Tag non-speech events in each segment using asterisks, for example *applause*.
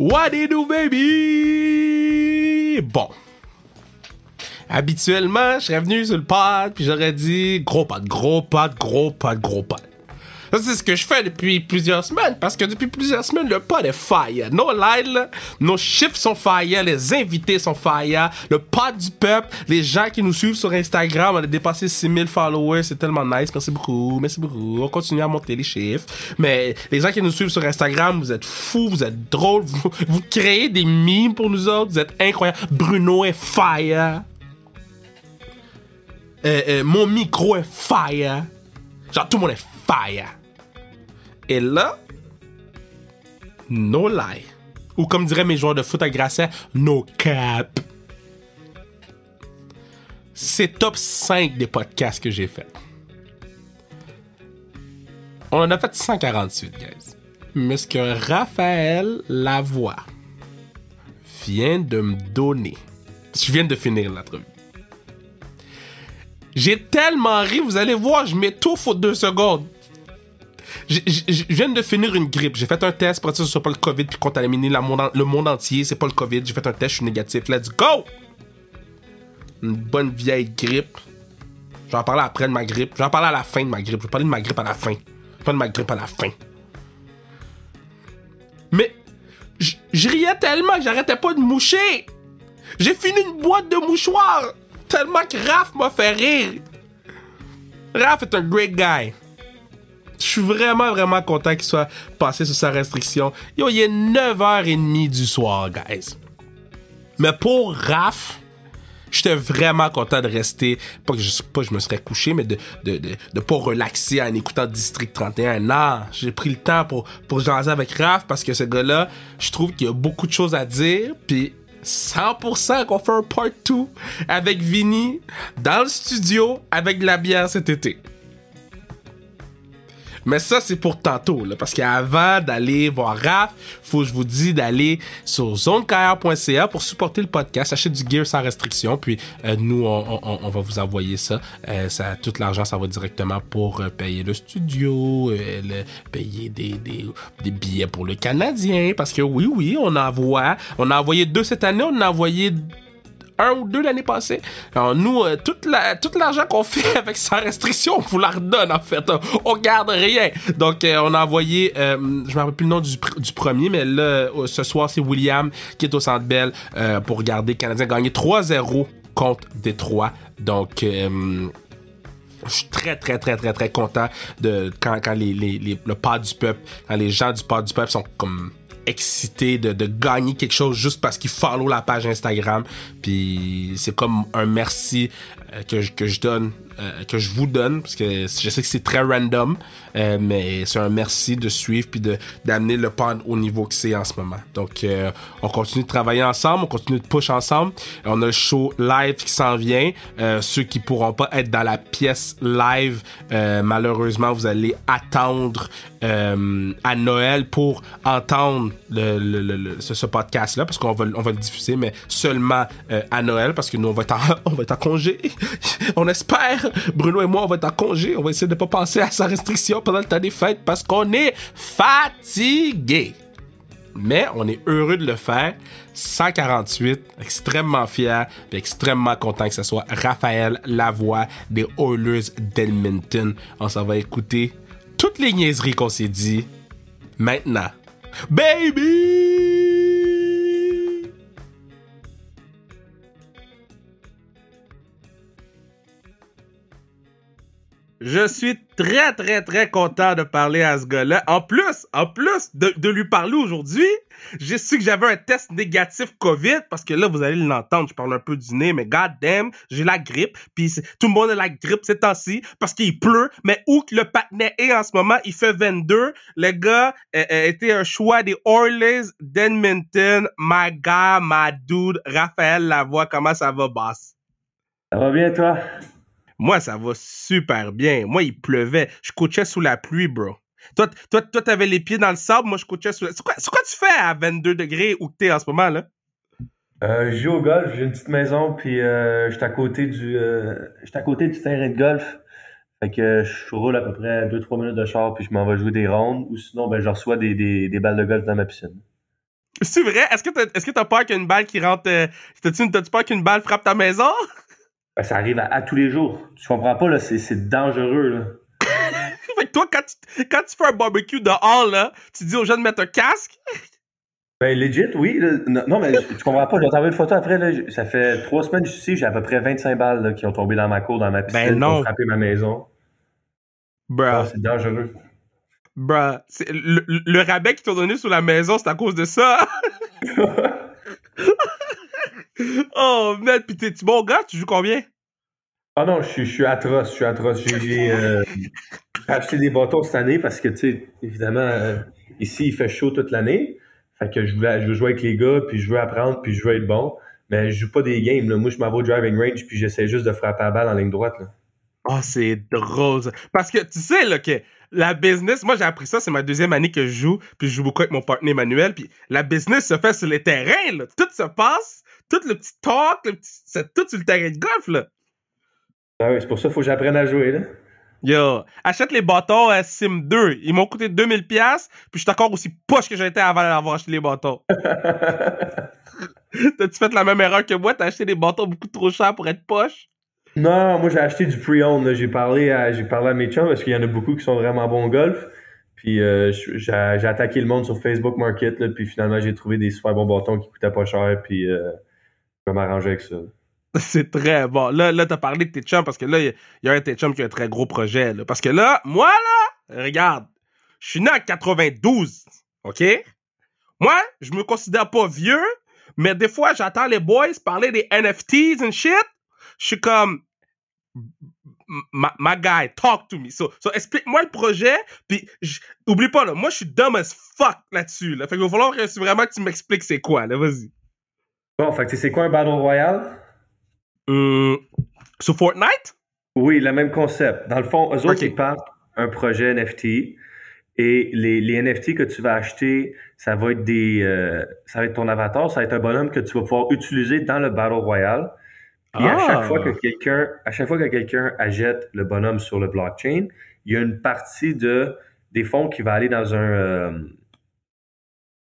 What you do, baby? Bon. Habituellement, je serais venu sur le pod, puis j'aurais dit gros pod, gros pod, gros pod, gros pod. C'est ce que je fais depuis plusieurs semaines, parce que depuis plusieurs semaines, le pod est fire. No lie, là, nos chiffres sont fire, les invités sont fire, le pod du peuple, les gens qui nous suivent sur Instagram, on a dépassé 6000 followers, c'est tellement nice, merci beaucoup, merci beaucoup, on continue à monter les chiffres. Mais les gens qui nous suivent sur Instagram, vous êtes fous, vous êtes drôles, vous, vous créez des mimes pour nous autres, vous êtes incroyables. Bruno est fire. Euh, euh, mon micro est fire. Genre, tout le monde est fire. Et là, no lie. Ou comme diraient mes joueurs de foot à Grasset, no cap. C'est top 5 des podcasts que j'ai fait. On en a fait 148, guys. Mais ce que Raphaël Lavoie vient de me donner, je viens de finir l'entrevue. J'ai tellement ri, vous allez voir, je m'étouffe aux deux secondes. Je viens de finir une grippe. J'ai fait un test pour sûr que ce soit pas le COVID puis contaminer le monde entier. C'est pas le COVID. J'ai fait un test, je suis négatif. Let's go! Une bonne vieille grippe. Je vais en parler après de ma grippe. Je vais en parler à la fin de ma grippe. Je vais parler de ma grippe à la fin. Pas de ma grippe à la fin. Mais je riais tellement que j'arrêtais pas de moucher. J'ai fini une boîte de mouchoirs tellement que Raph m'a fait rire. Raph est un great guy. Je suis vraiment, vraiment content qu'il soit passé sous sa restriction. Yo, il est 9h30 du soir, guys. Mais pour Raph, j'étais vraiment content de rester. Pas que je, pas je me serais couché, mais de, de, de, de pas relaxer en écoutant District 31. Non, j'ai pris le temps pour, pour jaser avec Raph parce que ce gars-là, je trouve qu'il y a beaucoup de choses à dire. Puis 100% qu'on fait un part 2 avec Vinny dans le studio avec de la bière cet été. Mais ça, c'est pour tantôt, là, parce qu'avant d'aller voir Raph, faut que je vous dise d'aller sur zonecarrière.ca pour supporter le podcast, acheter du gear sans restriction, puis euh, nous, on, va vous envoyer ça. Euh. Tout l'argent, ça va directement pour euh, payer le studio, euh, payer des, des, billets pour le Canadien, parce que oui, oui, on envoie, on a envoyé deux cette année, on a envoyé un ou deux l'année passée. Alors, nous, euh, tout l'argent qu'on fait *laughs* avec sans restriction, on vous la redonne, en fait. On garde rien. Donc, euh, on a envoyé, euh, je me rappelle plus le nom du, pr- du premier, mais là, ce soir, c'est William qui est au Centre Bell pour regarder Canadien gagner 3-0 contre Détroit. Donc, je suis très, très, très, très, très content de quand, le pas du peuple, quand les gens du pas du peuple sont comme excités de, de gagner quelque chose juste parce qu'ils follow la page Instagram. Puis c'est comme un merci que, je- que je donne, euh, que je vous donne, parce que je sais que c'est très random, euh, mais c'est un merci de suivre puis d'amener le pod au niveau que c'est en ce moment. Donc euh, on continue de travailler ensemble, on continue de push ensemble. On a le show live qui s'en vient. Euh, ceux qui pourront pas être dans la pièce live, euh, malheureusement, vous allez attendre euh, à Noël pour entendre le, le- le- ce podcast-là, parce qu'on va, on va le diffuser, mais seulement euh, à Noël, parce que nous, on va être en, *laughs* on va être en congé. *laughs* on espère, Bruno et moi, on va être en congé. On va essayer de pas penser à sa restriction pendant le temps des fêtes, parce qu'on est fatigué. Mais on est heureux de le faire. 148, extrêmement fier et extrêmement content que ce soit Raphaël Lavoie des Oilers d'Edmonton. On s'en va écouter toutes les niaiseries qu'on s'est dit maintenant. Baby! Je suis très, très, très content de parler à ce gars-là. En plus, en plus de, lui parler aujourd'hui, j'ai su que j'avais un test négatif COVID parce que là, vous allez l'entendre, je parle un peu du nez, mais god damn, j'ai la grippe. Puis tout le monde a la grippe ces temps-ci parce qu'il pleut. Mais où le patinet est en ce moment, il fait 22. Le gars euh, euh, était un choix des Oilers d'Edmonton. My guy, my dude, Raphaël Lavoie, comment ça va, boss? Ça va bien, toi? Moi, ça va super bien. Moi, il pleuvait. Je coachais sous la pluie, bro. Toi, toi, toi, t'avais les pieds dans le sable. Moi, je coachais sous la... C'est quoi, c'est quoi tu fais à 22 degrés où t'es en ce moment, là? Euh, je joue au golf, j'ai une petite maison, puis euh, j'étais à côté du euh, à côté du terrain de golf. Fait que je roule à peu près 2-3 minutes de char, puis je m'en vais jouer des rondes, ou sinon ben je reçois des, des, des balles de golf dans ma piscine. C'est vrai? Est-ce que t'as, t'as peur qu'une balle qui rentre. Euh, t'as-tu peur qu'une balle frappe ta maison? *laughs* Ben, ça arrive à, tous les jours. Tu comprends pas, là? C'est, dangereux, là. *laughs* fait que toi, quand tu, quand tu fais un barbecue dehors, là, tu dis aux gens de mettre un casque? Ben, legit, oui. Non, mais tu comprends pas. Vais t'envoyer une photo après. Là. Ça fait trois semaines que je suis ici. J'ai à peu près 25 balles là, qui ont tombé dans ma cour, dans ma piscine, ben non. pour frapper ma maison. Bruh. Ah, c'est dangereux. Bruh. Le, le, rabais qu'ils t'ont donné sur la maison, c'est à cause de ça? *laughs* *laughs* oh, merde. Pis t'es-tu bon gars? Tu joues combien? Ah non, je suis, atroce. Je suis atroce. J'ai euh, acheté des bâtons cette année parce que, tu sais, évidemment, euh, ici, il fait chaud toute l'année. Fait que je, veux jouer avec les gars, puis je veux apprendre, puis je veux être bon. Mais je joue pas des games. Là. Moi, je m'en au driving range, puis j'essaie juste de frapper la balle en ligne droite. Là. Oh, c'est drôle. Parce que tu sais là, que la business, moi j'ai appris ça, c'est ma deuxième année que je joue, puis je joue beaucoup avec mon partenaire Emmanuel, puis la business se fait sur les terrains, là. Tout se passe, tout le petit talk, c'est tout sur le terrain de golf, là. Ah oui, c'est pour ça qu'il faut que j'apprenne à jouer, là. Yo, achète les bâtons à Sim 2. Ils m'ont coûté 2000$, puis je suis encore aussi poche que j'étais avant d'avoir acheté les bâtons. *laughs* T'as-tu fait la même erreur que moi? T'as acheté des bâtons beaucoup trop chers pour être poche? Non, moi j'ai acheté du pre-owned. J'ai parlé, à, parlé à mes chums parce qu'il y en a beaucoup qui sont vraiment bons au golf. Puis euh, j'ai, attaqué le monde sur Facebook Market, puis finalement j'ai trouvé des super bons bâtons qui coûtaient pas cher, puis euh, je vais m'arranger avec ça. *laughs* C'est très bon. Là, là t'as parlé de tes chums parce que là, il y, a un de tes chums qui a un très gros projet. Parce que là, moi, là, regarde, je suis né en 92. OK? Moi, je me considère pas vieux, mais des fois, j'entends les boys parler des NFTs and shit. Je suis comme, my, guy, talk to me. So, so explique-moi le projet, puis oublie pas, là, moi, je suis dumb as fuck là-dessus. Là. Fait qu'il va falloir vraiment que tu m'expliques c'est quoi, là, vas-y. Bon, fait que c'est quoi un Battle Royale? Hum, sur Fortnite? Oui, le même concept. Dans le fond, eux autres, ils partent un projet NFT et les, les, NFT que tu vas acheter, ça va être des, euh, ça va être ton avatar, ça va être un bonhomme que tu vas pouvoir utiliser dans le Battle Royale. Puis à chaque fois que ah! quelqu'un, à chaque fois que quelqu'un achète le bonhomme sur le blockchain, il y a une partie de des fonds qui va aller dans un, euh,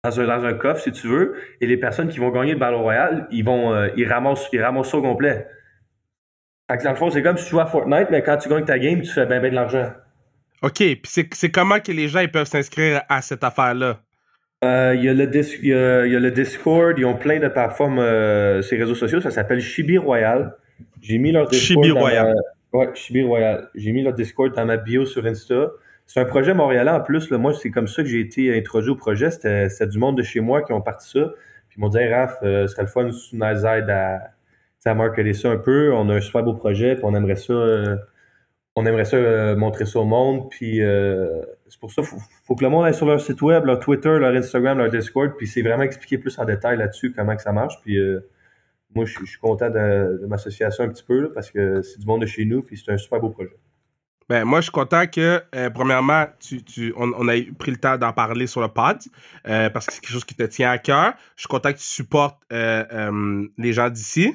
dans un, dans un coffre, si tu veux, et les personnes qui vont gagner le Battle Royale, ils vont euh, ils, ramassent, ils ramassent ça au complet. Fait que dans le fond, c'est comme si tu joues à Fortnite, mais quand tu gagnes ta game, tu fais bien, bien de l'argent. OK, puis c'est comment que les gens ils peuvent s'inscrire à cette affaire-là? Euh, il y, a le y, y, a le Discord, ils ont plein de plateformes euh, sur les réseaux sociaux, ça s'appelle Chibi Royal. J'ai mis leur Discord. Chibi Royal. Ouais, Chibi Royal. J'ai mis leur Discord dans ma bio sur Insta. C'est un projet montréalais en plus. Là, moi, c'est comme ça que j'ai été introduit au projet. C'était du monde de chez moi qui ont parti ça. Puis ils m'ont dit hey, Raph, euh, ce serait le fun si nous aide à, à marketer ça un peu. On a un super beau projet, puis on aimerait ça. Euh, on aimerait ça euh, montrer ça au monde. Puis c'est pour ça qu'il faut, que le monde aille sur leur site web, leur Twitter, leur Instagram, leur Discord. Puis c'est vraiment expliquer plus en détail là-dessus comment que ça marche. Puis moi, je, suis content de, m'associer ça un petit peu parce que c'est du monde de chez nous. Puis c'est un super beau projet. Ben, moi, je suis content que, euh, premièrement, tu, tu, on, on, a pris le temps d'en parler sur le pod, euh, parce que c'est quelque chose qui te tient à cœur. Je suis content que tu supportes euh, les gens d'ici.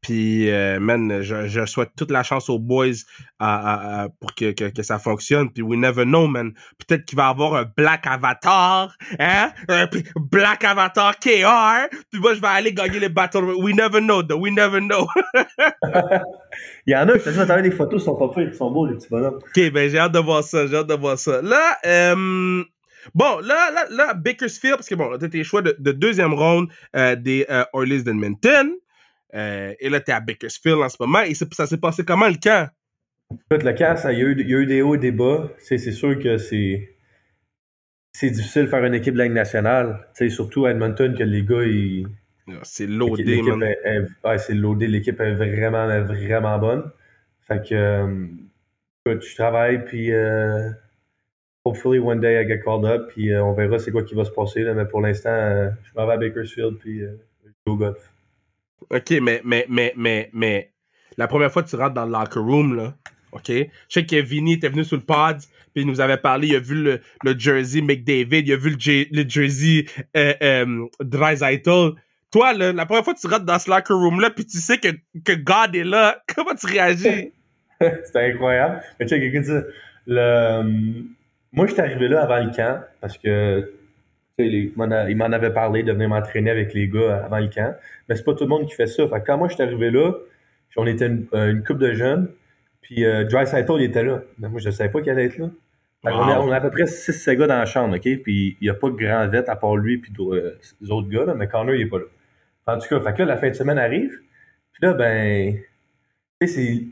Puis, euh, man, je, je, souhaite toute la chance aux boys à, à, pour que, que, que, ça fonctionne. Puis, we never know, man. Peut-être qu'il va y avoir un Black Avatar, hein? Un Black Avatar KR. Puis moi, je vais aller gagner les Battle We never know, though. We never know. *laughs* Il y en a, je te dis, des photos, ils sont pas faits, ils sont beaux, les petits bonhommes. OK, ben j'ai hâte de voir ça, j'ai hâte de voir ça. Là, euh, Bon, là, là, là, Bakersfield, parce que bon, t'as tes choix de, de deuxième ronde euh, des euh, Oilers d'Edmonton. Euh, et là, tu es à Bakersfield en ce moment. Et ça s'est passé comment le camp? Écoute, le camp, il y, a eu, des hauts et des bas. C'est sûr que c'est c'est difficile de faire une équipe de Ligue nationale. surtout à Edmonton, que les gars, ils. Ah, c'est loadé, ouais, c'est loadé. L'équipe est vraiment, vraiment bonne. Fait que. Euh, écoute, je travaille, puis. Euh, hopefully, one day, I get called up, puis on verra c'est quoi qui va se passer. Là, mais pour l'instant, je m'en vais à Bakersfield, puis je joue au golf. OK, mais, mais, mais, mais, mais, la première fois que tu rentres dans le locker room, là, OK? Je sais que Vinny était venu sur le pod, puis il nous avait parlé, il a vu le, le jersey McDavid, il a vu le, le jersey euh, euh, Toi, là, la première fois que tu rentres dans ce locker room-là, puis tu sais que, que God est là, *laughs* comment tu réagis? *laughs* C'était incroyable. Mais tu sais, le... moi, je suis arrivé là avant le camp, parce que il m'en avait parlé de venir m'entraîner avec les gars avant le camp. Mais c'est pas tout le monde qui fait ça. Fait quand moi, je suis arrivé là, on était une, une couple de jeunes, puis euh, Dry il était là. Mais moi, je ne savais pas qu'il allait être là. On, a, à peu près 6 gars dans la chambre, OK? Puis il n'y a pas de grand vet à part lui et euh, les autres gars, là, mais Connor, il n'est pas là. En tout cas, fait que là, la fin de semaine arrive. Puis là, ben, tu sais, c'est.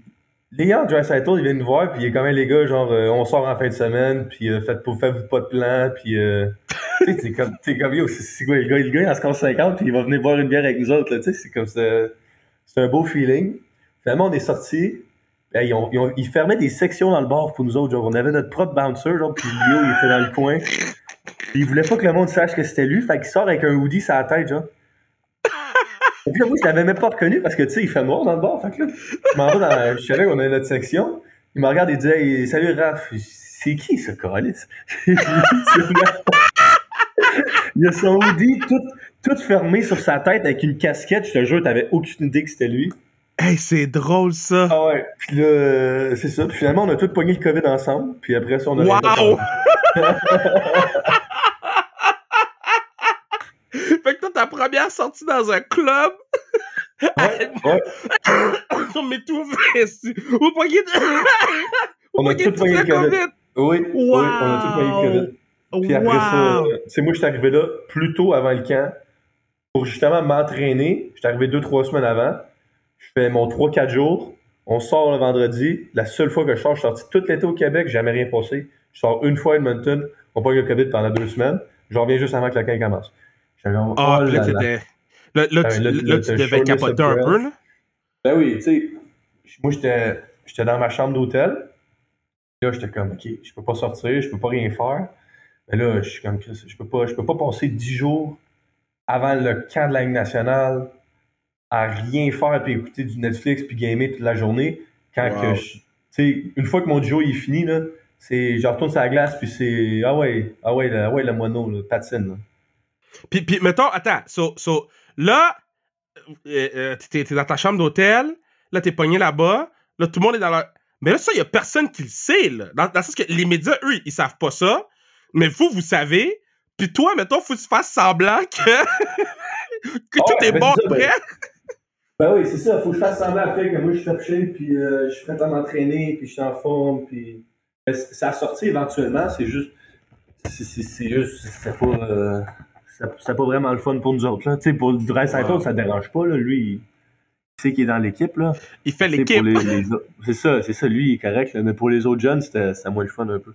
Léon Dreisaitl, il vient nous voir, puis il est quand même les gars, genre, euh, on sort en fin de semaine, puis euh, faites, faites pas de plan, puis. Tu c'est comme, t'es comme, yo, c'est quoi, le gars, le gars, il en score 50, puis il va venir boire une bière avec nous autres, là, tu sais, c'est comme ça. C'est un beau feeling. Finalement, on est sortis, ils, ont, ils, fermaient des sections dans le bar pour nous autres. Genre, on avait notre propre bouncer, genre, puis Lio, il était dans le coin. Puis il voulait pas que le monde sache que c'était lui, fait qu'il sort avec un hoodie sur la tête, genre. Et puis, moi, je l'avais même pas reconnu parce que, tu sais, il fait noir dans le bar. Fait que là, je m'en vais dans. Je savais qu'on avait notre section. Il me regarde et dit hey, Salut Raph. C'est qui ce calice *laughs* Il a son hoodie tout, tout fermé sur sa tête avec une casquette. Je te jure, t'avais aucune idée que c'était lui. Hey, c'est drôle ça! Ah ouais, puis là, c'est ça. Puis finalement, on a tous pogné le COVID ensemble. Puis après ça, on a. Wow! *laughs* fait que toi, ta première sortie dans un club. Ouais, ouais. on met tout ici. Vous pognez. on a tous pogné le COVID. Oui, oui, on a tous pogné le COVID. Puis après ça, c'est moi, je suis arrivé là plus tôt avant le camp pour justement m'entraîner. Je suis arrivé deux, trois semaines avant. Je fais mon 3-4 jours. On sort le vendredi. La seule fois que je sors, je suis sorti tout l'été au Québec, jamais rien passé. Je sors une fois à Edmonton. On pas eu le COVID pendant deux semaines. Je reviens juste avant que la camp commence. Ah, oh, là, là, là, là, tu, là, tu devais capoter un peu, là? Ben oui, tu sais, moi, j'étais dans ma chambre d'hôtel. Là, j'étais comme, OK, je peux pas sortir, je peux pas rien faire. Mais là, je suis comme, je peux pas, je peux pas passer dix jours avant le camp de la Ligue nationale à rien faire puis écouter du Netflix puis gamer toute la journée quand que je, sais une fois que mon jour est fini là c'est je retourne sur la glace puis c'est ah ouais ah ouais ah ouais le moineau le patine là. puis puis mettons attends so, so là euh, euh, t'es, dans ta chambre d'hôtel là t'es pogné là-bas là tout le monde est dans la mais là ça y a personne qui le sait là dans, dans le sens que les médias eux ils savent pas ça mais vous vous savez puis toi mettons faut que tu fasses semblant que *laughs* que tout est bon après ben oui, c'est ça. Faut que je fasse semblant après que moi je suis top shape, puis euh, je suis prêt à m'entraîner, puis je suis en forme, puis. Ça a sorti éventuellement, c'est juste. C'est juste. C'était pas. Euh, c'est pas vraiment le fun pour nous autres. Là. sais pour le Dry wow. ça dérange pas. Là. Lui, il sait qu'il est dans l'équipe. là. Il fait l'équipe. C'est ça, c'est ça. Lui, il est correct. Là. Mais pour les autres jeunes, c'était moins le fun un peu.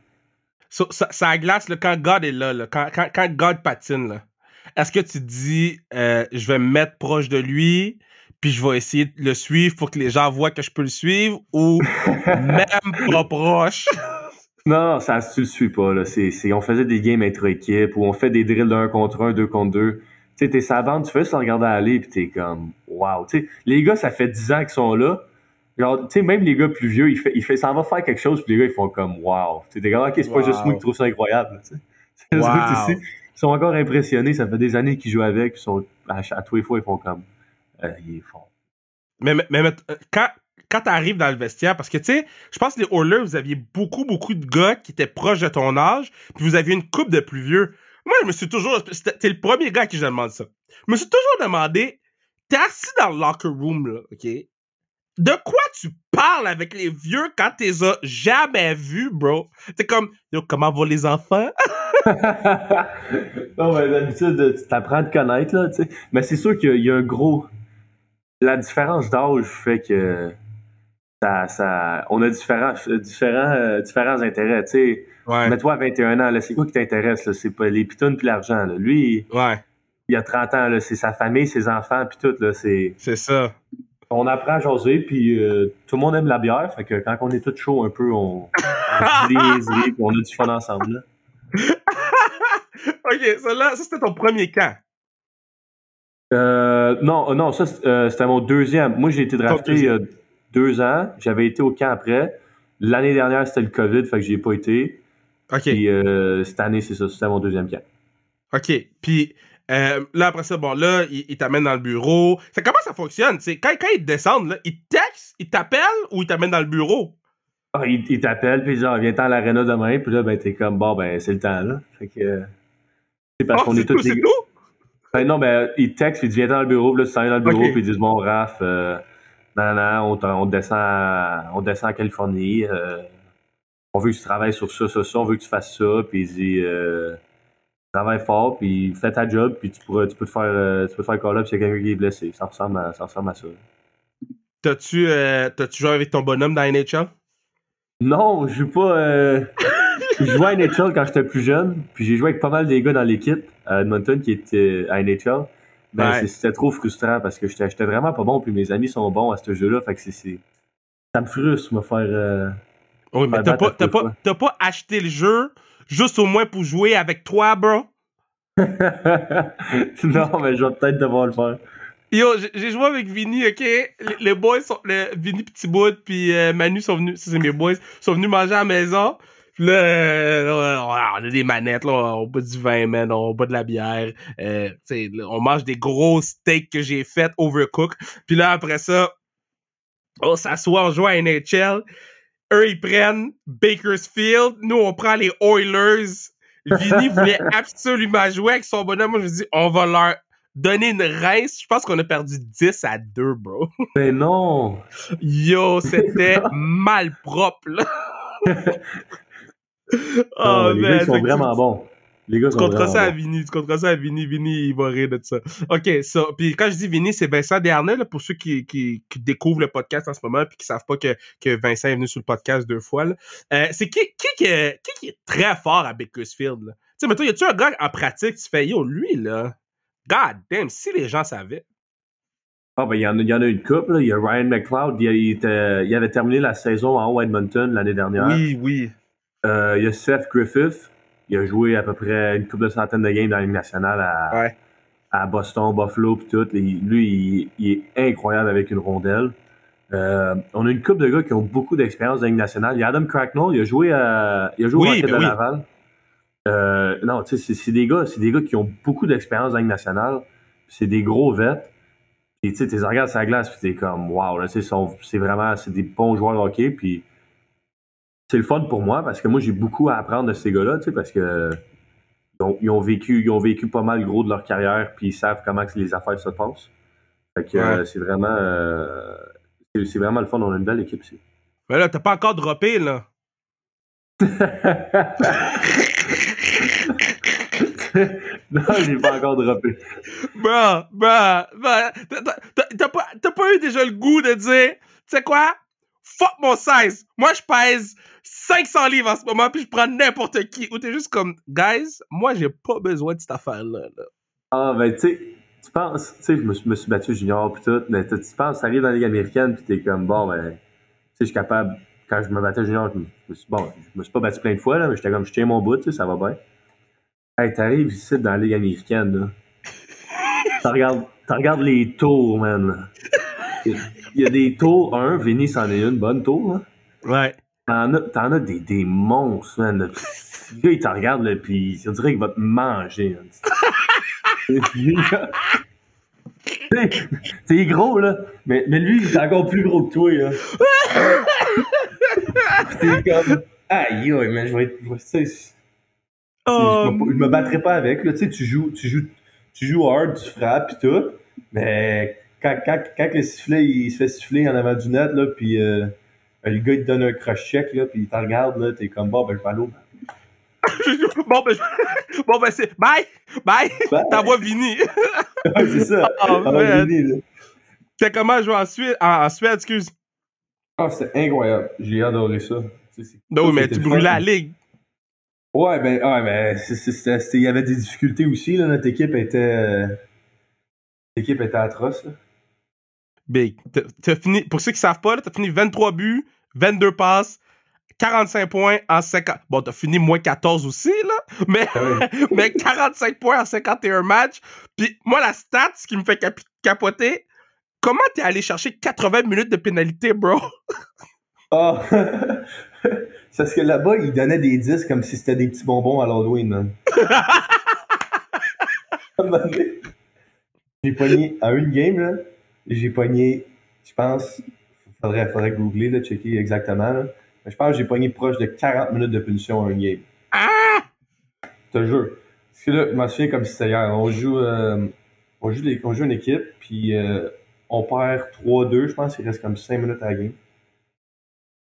Ça, ça glace là, quand God est là, là quand, quand, quand, God patine. là. Est-ce que tu dis, euh, je vais me mettre proche de lui, puis je vais essayer de le suivre pour que les gens voient que je peux le suivre ou *laughs* même pas proche? Non, ça, tu le suis pas, là. C'est, on faisait des games entre équipes ou on fait des drills d'un contre un, deux contre deux. Tu sais, t'es sa bande, tu fais ça regarder aller puis t'es comme, wow. Tu sais, les gars, ça fait 10 ans qu'ils sont là. Genre, tu sais, même les gars plus vieux, ils fait, il fait, ça va faire quelque chose puis les gars, ils font comme, wow. Tu t'es comme, ok, c'est pas juste moi qui trouve ça incroyable, tu sais. *laughs* Wow. Ils sont encore impressionnés, ça fait des années qu'ils jouent avec, puis sont, à, à tous les fois, ils font comme, euh, mais, mais, mais quand, quand tu arrives dans le vestiaire, parce que tu sais, je pense que les Oilers, vous aviez beaucoup, beaucoup de gars qui étaient proches de ton âge, puis vous aviez une coupe de plus vieux. Moi, je me suis toujours. T'es le premier gars à qui je demande ça. Je me suis toujours demandé, t'es assis dans le locker room, là, OK? De quoi tu parles avec les vieux quand t'es jamais vus, bro? T'es comme, Yo, comment vont les enfants? *laughs* non, mais d'habitude, tu t'apprends à te connaître, là, tu sais. Mais c'est sûr qu'il y a un gros la différence d'âge fait que ça, ça, on a différents, différents, euh, différents intérêts. Tu sais, mais toi, à 21 ans, c'est quoi qui t'intéresse? C'est pas les pitons puis l'argent. Lui, ouais. il a 30 ans, c'est sa famille, ses enfants, puis tout. C'est ça. On apprend à jaser, puis euh, tout le monde aime la bière. Fait que quand on est tout chaud un peu, on, on les on a du fun ensemble. *laughs* OK, ça, là, ça c'était ton premier camp. Euh, non, euh, non, ça c'était mon deuxième. Moi, j'ai été drafté il y a deux ans. J'avais été au camp après. L'année dernière, c'était le COVID, fait que j'ai pas été. OK. Puis cette année, c'est ça, c'était mon deuxième camp. OK. Puis là, après ça, bon, là, il, t'amène dans le bureau. C'est comment ça fonctionne? quand, quand ils descendent, là, ils textent, ils t'appellent ou ils t'amènent dans le bureau? Ah, ils il t'appellent, puis genre, viens-t'en à l'aréna demain. Puis là, ben, t'es comme, bon, ben, c'est le temps, là. Fait que C'est parce oh, qu'on est, tous les ben non, ben, ils textent, ils disent, viens dans le bureau, puis là, tu s'en dans le bureau, puis ils disent, bon, Raph, euh, non, non, on, on, descend à, on descend en Californie, euh, on veut que tu travailles sur ça, ça, ça, on veut que tu fasses ça, puis il dit, euh, travaille fort, puis fais ta job, puis tu, pourras, tu peux te faire, euh, tu peux te faire call up s'il y a quelqu'un qui est blessé. Ça ressemble à ça. Ressemble à ça. T'as-tu, euh, joué avec ton bonhomme dans NHL? Non, je joue pas. Euh... *laughs* je jouais à NHL quand j'étais plus jeune, puis j'ai joué avec pas mal des gars dans l'équipe à Edmonton qui étaient à NHL. Ben, c'était trop frustrant parce que j'étais vraiment pas bon, puis mes amis sont bons à ce jeu-là. Fait que c'est. Ça me frustre, me faire. Euh, oui, mais t'as pas, pas, pas acheté le jeu juste au moins pour jouer avec toi, bro? *laughs* non, mais je vais peut-être devoir le faire. Yo, j'ai joué avec Vinny, ok? Les, boys sont. Vinny Petit Bout puis euh, Manu sont venus. c'est mes boys. Sont venus manger à la maison. Puis là, euh, on a des manettes, là, on boit du vin, man, on boit de la bière. Euh, on mange des gros steaks que j'ai fait overcook. Puis là, après ça, on s'assoit, on joue à NHL. Eux, ils prennent Bakersfield. Nous, on prend les Oilers. Vinny voulait *laughs* absolument jouer avec son bonhomme. Moi, je dis, on va leur donner une rince. Je pense qu'on a perdu 10 à 2, bro. Mais *laughs* non! Yo, c'était *laughs* mal propre, là. oh, les gars, ils sont vraiment bons. Les gars tu compteras ça à Vini, tu compteras ça à Vini, Vini, il va rire de ça. OK, ça. Puis quand je dis Vini, c'est Vincent Dernay, là, pour ceux qui, qui, qui, découvrent le podcast en ce moment puis qui savent pas que, que Vincent est venu sur le podcast deux fois. Euh, c'est qui, qui, qui, qui, est très fort à Bakersfield? Tu sais, mais toi, y a-tu un gars en pratique, tu fais, yo, lui, là, god damn, si les gens savaient. Ah, ben, il y, en a, y en a une couple, Il y a Ryan McLeod, il, il, il avait terminé la saison en Edmonton l'année dernière. Oui, oui. Euh, il y a Seth Griffith. Il a joué à peu près une couple de centaines de games dans la Ligue nationale à, à Boston, Buffalo, puis tout. lui, il, est incroyable avec une rondelle. Euh, on a une couple de gars qui ont beaucoup d'expérience dans la Ligue nationale. Il y a Adam Cracknell, il a joué à, il a joué au ben de Laval. Euh, non, tu sais, c'est des gars, c'est des gars qui ont beaucoup d'expérience dans la Ligue nationale. C'est des gros vets. Et tu sais, tu regardes sa glace, puis t'es comme, wow, c'est vraiment, c'est des bons joueurs de hockey. Puis c'est le fun pour moi parce que moi, j'ai beaucoup à apprendre de ces gars-là, tu sais, parce que ils ont vécu, ils ont vécu pas mal gros de leur carrière, puis ils savent comment que les affaires se passent. Fait que euh, c'est vraiment, euh, c'est vraiment le fun. On a une belle équipe ici. Mais là, t'as pas encore droppé, là. *laughs* non, j'ai pas encore droppé. Bah, bah, bah, t'as pas, pas eu déjà le goût de dire, tu sais quoi? Fuck mon size! Moi, je pèse 500 livres en ce moment, puis je prends n'importe qui. Ou t'es juste comme, guys, moi, j'ai pas besoin de cette affaire-là. Ah, ben, tu sais, tu penses, tu sais, je me, suis battu junior, puis tout, mais tu penses, t'arrives dans la Ligue américaine, puis t'es comme, bon, ben, tu sais, je suis capable, quand je me battais junior, je me, suis, bon, je me suis pas battu plein de fois, là, mais j'étais comme, je tiens mon bout, tu sais, ça va bien. Hey, t'arrives ici dans la Ligue américaine, là. *laughs* tu regardes, regardes les tours, man. *laughs* Il y a des tours, un, Vinny c'en est une bonne tour, là. Ouais. T'en as, as, des, des monstres, man. Le gars, il te regarde, là, pis on dirait qu'il va te manger. *laughs* T'es gros, là. Mais, mais lui, il est encore plus gros que toi, là. T'es comme. Aïe, mais je vais être. Oh, je, me, battrai pas avec, là. Tu sais, tu joues, tu joues, tu joues hard, tu frappes, pis tout. Mais quand, quand, quand le sifflet, il se fait siffler en avant du net, là, pis. Euh, le gars, il te donne un cross-check, là, puis il te regarde, là, t'es comme, bon, ben, je vais *laughs* bon, ben, *laughs* bon, ben, c'est. Bye! Bye! T'envoies Vini! *laughs* c'est ça. Oh, Vini, là. C'est comment jouer en Suède, en, Suède, excuse? Ah, c'était incroyable. J'ai adoré ça. Non, oui, mais tu brûlais la ligue. Ouais, ben, ouais, mais il y avait des difficultés aussi, là. Notre équipe était. Euh, l'équipe était atroce, là. Big. T'as fini, pour ceux qui savent pas, t'as fini 23 buts, 22 passes, 45 points en 50. Bon, t'as fini moins 14 aussi, là. Mais, ah *laughs* mais 45 points en 51 matchs. Puis moi, la stat, ce qui me fait capoter, comment t'es allé chercher 80 minutes de pénalité, bro? Ah! C'est *laughs* parce que là-bas, ils donnaient des disques comme si c'était des petits bonbons à l'Halloween, man. *laughs* J'ai pogné à une game, là. J'ai pogné, je pense, faudrait, faudrait googler, là, checker exactement, là. Mais je pense que j'ai pogné proche de 40 minutes de punition à un game. Ah! Je te jure. Parce que là, je m'en souviens comme si c'était hier. On joue, euh, on, joue on joue une équipe, puis euh, on perd 3-2, je pense. Il reste comme 5 minutes à la game.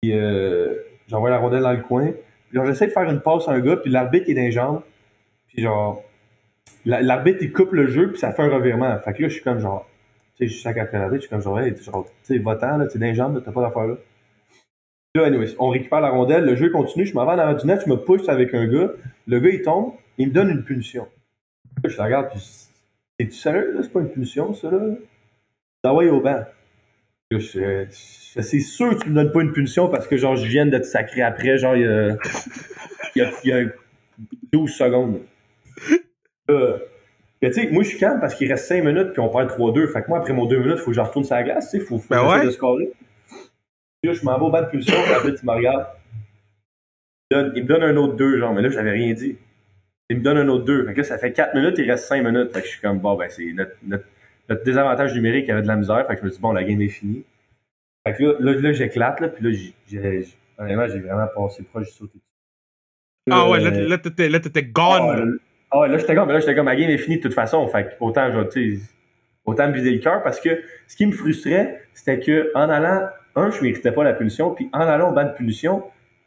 Puis euh, j'envoie la rondelle dans le coin. Genre, j'essaie de faire une passe à un gars, puis l'arbitre est dans les jambes. Puis genre, l'arbitre, il coupe le jeu, puis ça fait un revirement. Fait que là, je suis comme genre, tu sais, je après l'arbitre, je suis comme genre, hey, tu sais, votant, là, t'es dans les jambes, t'as pas d'affaire là. Là, anyways, on récupère la rondelle, le jeu continue, je m'en vais dans du net, je me pousse avec un gars, le gars il tombe, il me donne une punition. Là, je la regarde, puis es-tu sérieux, là? C'est pas une punition, ça, là? D'envoyer au banc. C'est sûr que tu me donnes pas une punition parce que genre je viens de te sacrer après, genre il y a, il y a, 12 secondes. Euh, tu sais, moi je suis calme parce qu'il reste 5 minutes puis on perd 3-2. Fait que moi après mon 2 minutes, il faut que je retourne sur la glace, il faut, faut ben ouais. de scorer. Là, je m'en vais au banc de punition, puis après tu me regardes. Il, me donne un autre 2, genre, mais là j'avais rien dit. Il me donne un autre 2. Fait que là, ça fait 4 minutes, il reste 5 minutes. Fait que je suis comme bon ben c'est notre, notre notre désavantage numérique avait de la misère. Fait que je me dit, bon, la game est finie. Fait que là, là, j'éclate, là, puis là, j'ai, honnêtement, j'ai vraiment passé proche de sauter Ah ouais, là, là, t'étais, là, t'étais gone. Ah, ouais, là, j'étais mais là, j'étais comme, ma game est finie de toute façon. Fait autant, sais, autant me vider le cœur parce que ce qui me frustrait, c'était que en allant, un, je méritais pas la punition, puis en allant au banc de punition,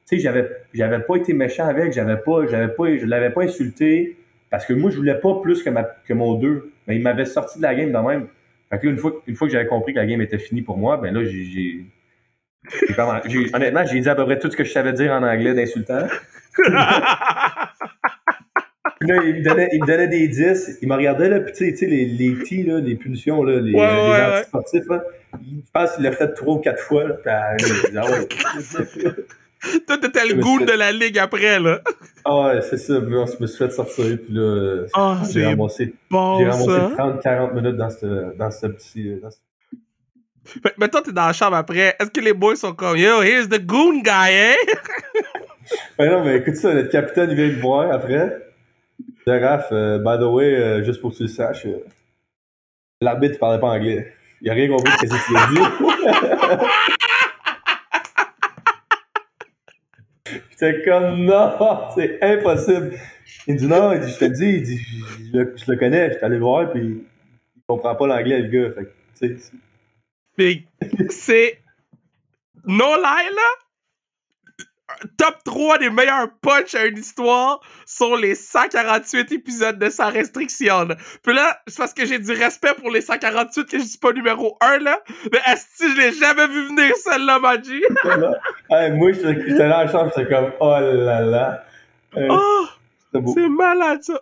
tu sais, j'avais, j'avais pas été méchant avec, j'avais pas, j'avais pas, je l'avais pas insulté parce que moi, je voulais pas plus que, ma, que mon 2. Mais il m'avait sorti de la game de même. Fait que là, une fois, une fois que j'avais compris que la game était finie pour moi, ben là, j'ai. honnêtement, j'ai dit à peu près tout ce que je savais dire en anglais d'insultant. *laughs* Puis là, il me, donnait, il me donnait des 10. Il me regardait, là, puis tu sais, les, les T, là, les punitions, là, les, ouais, les sportifs là, je pense qu'il l'a fait trois ou quatre fois. Là, puis, ah, *laughs* Toi, t'étais le goût de la ligue après, là. Ah ouais, c'est ça. Je me suis fait sortir, puis là, oh, j'ai ramassé, bon, j'ai ramassé 30-40 minutes dans ce, dans ce petit... Dans ce... Mais, toi, t'es dans la chambre après. Est-ce que les boys sont comme, yo, here's the goon guy, hein? *laughs* ben non, mais écoute ça, notre capitaine, il vient me voir après. Raph, uh, by the way, uh, juste pour que tu le saches, uh, l'arbitre parlait pas anglais. Il a rien compris de ce que tu as dit. *laughs* J'étais comme, non, c'est impossible. Il dit, non, il dit, je te le dis, il dit, je, le, connais, je suis allé le voir, puis il comprend pas l'anglais, le gars. Tu sais. c'est. No lie, là, top 3 des meilleurs punchs à une histoire sont les 148 épisodes de Sans Restriction. Puis là, c'est parce que j'ai du respect pour les 148 que je dis pas numéro 1, là. Mais est-ce que je l'ai jamais vu venir, celle-là, Maji? hey, moi, j'étais dans la chambre, j'étais comme, oh là là. oh, c'est malade, ça.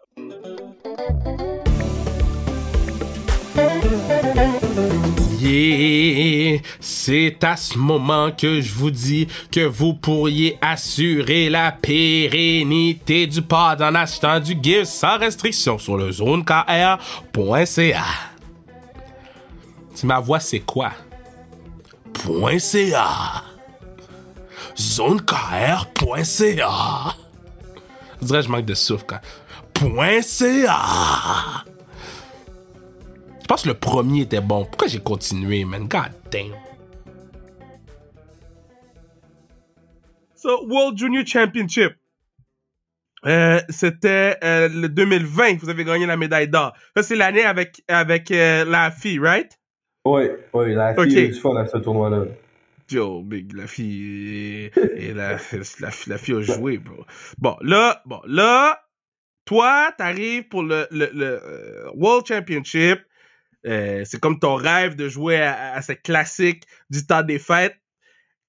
C'est à ce moment que je vous dis que vous pourriez assurer la pérennité du pod en achetant du gear sans restriction sur le zonekr.ca. Si ma voix c'est quoi? .ca. zonekr.ca. Je dirais que je manque de souffle quand. .ca. Je pense que le premier était bon. Pourquoi j'ai continué, man? God damn. So, World Junior Championship. Euh, c'était euh, le 2020 vous avez gagné la médaille d'or. Ça, c'est l'année avec, avec euh, la fille, right? Oui, oui, la fille okay. a eu du fun à ce tournoi-là. Yo, big, la fille, et, la, la, la, fille a joué, bro. Bon, là, bon, là, toi, t'arrives pour le, le, le World Championship. Euh, c'est comme ton rêve de jouer à, à, ce classique du temps des fêtes.